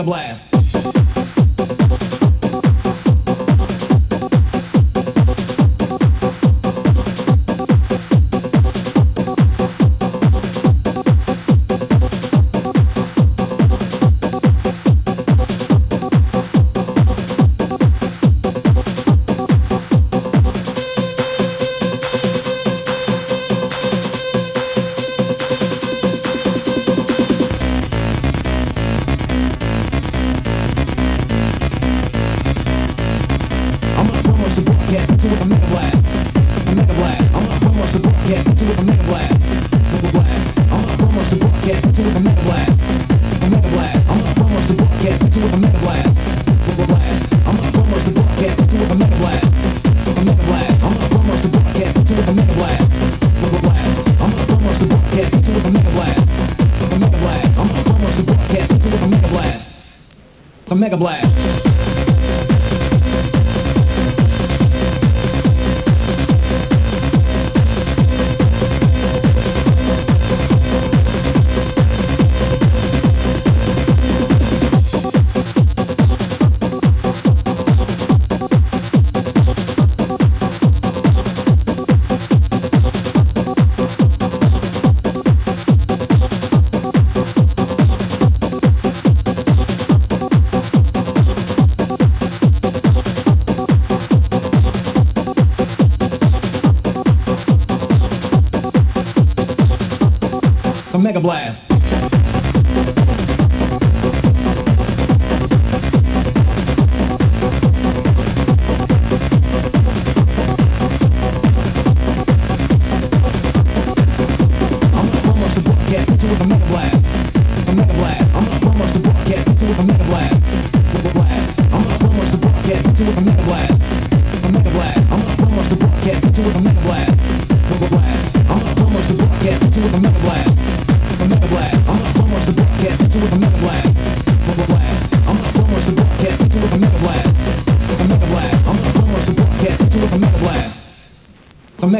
A blast. Mega blast. Blast.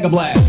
Mega blast.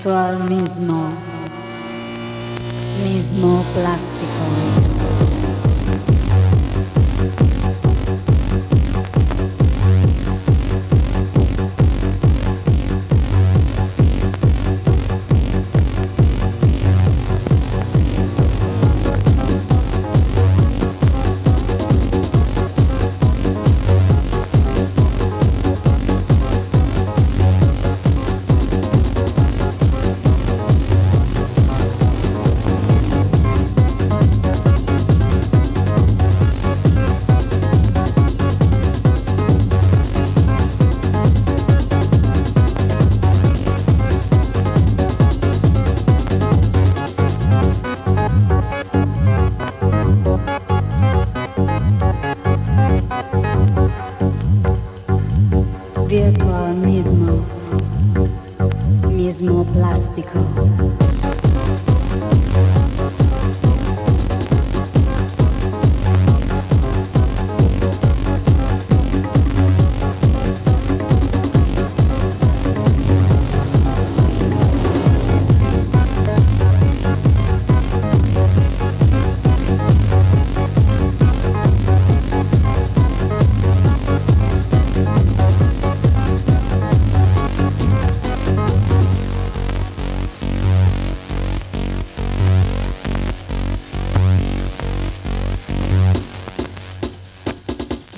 directo al mismo, mismo placer.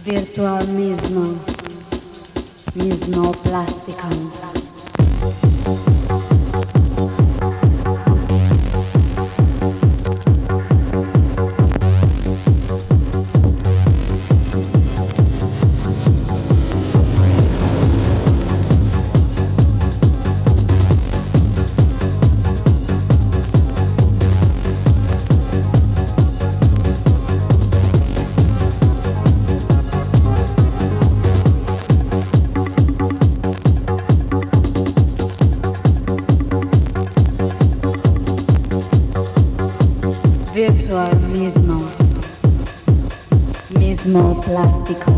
virtual mismo, mismo plástico. sensual mismo, mismo plástico.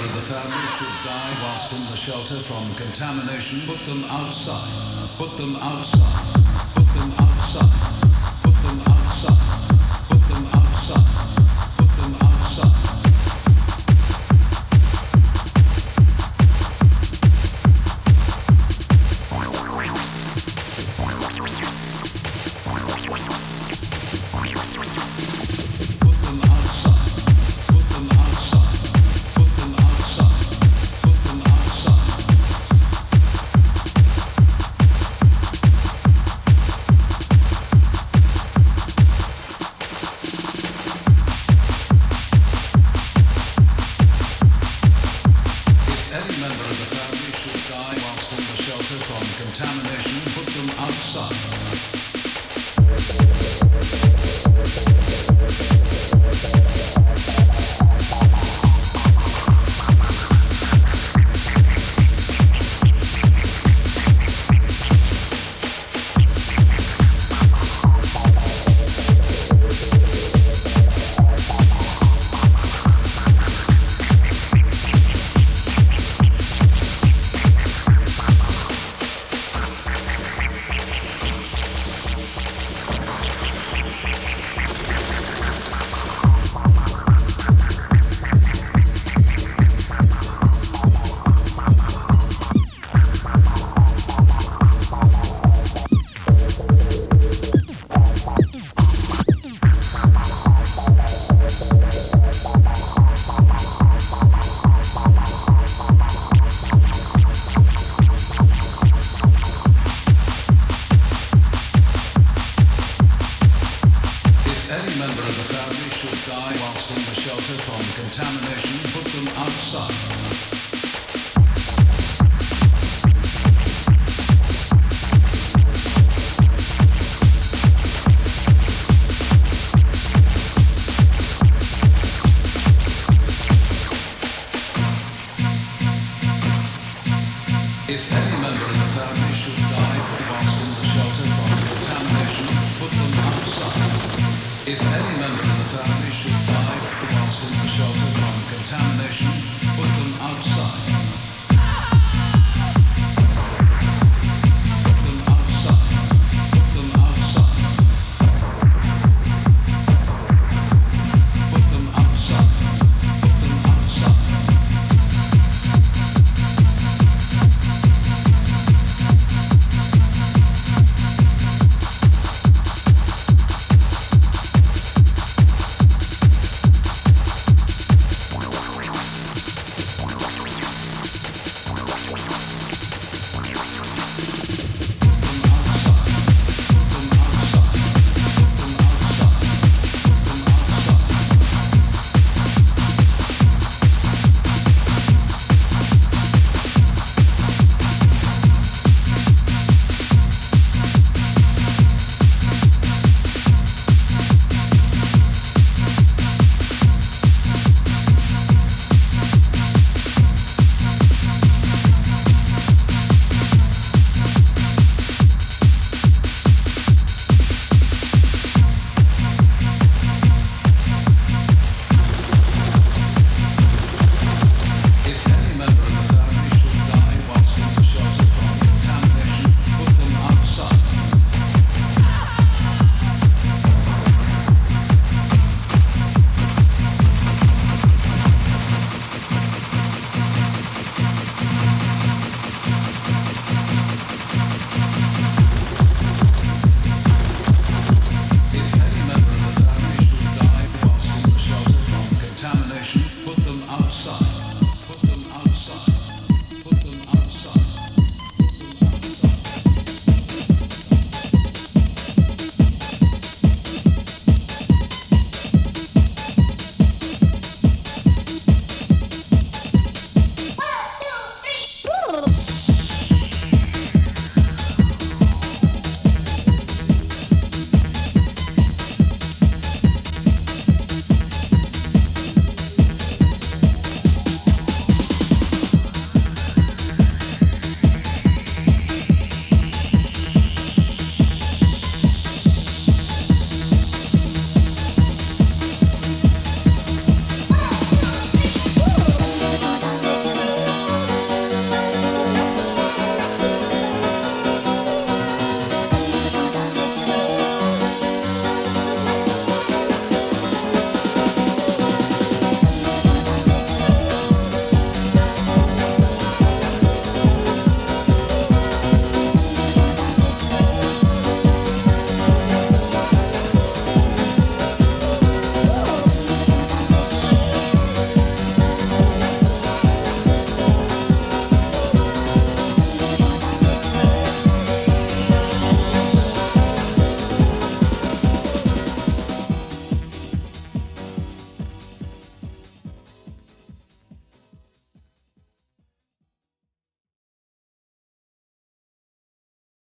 member of the family should die whilst in the shelter from contamination, put them outside. Put them outside.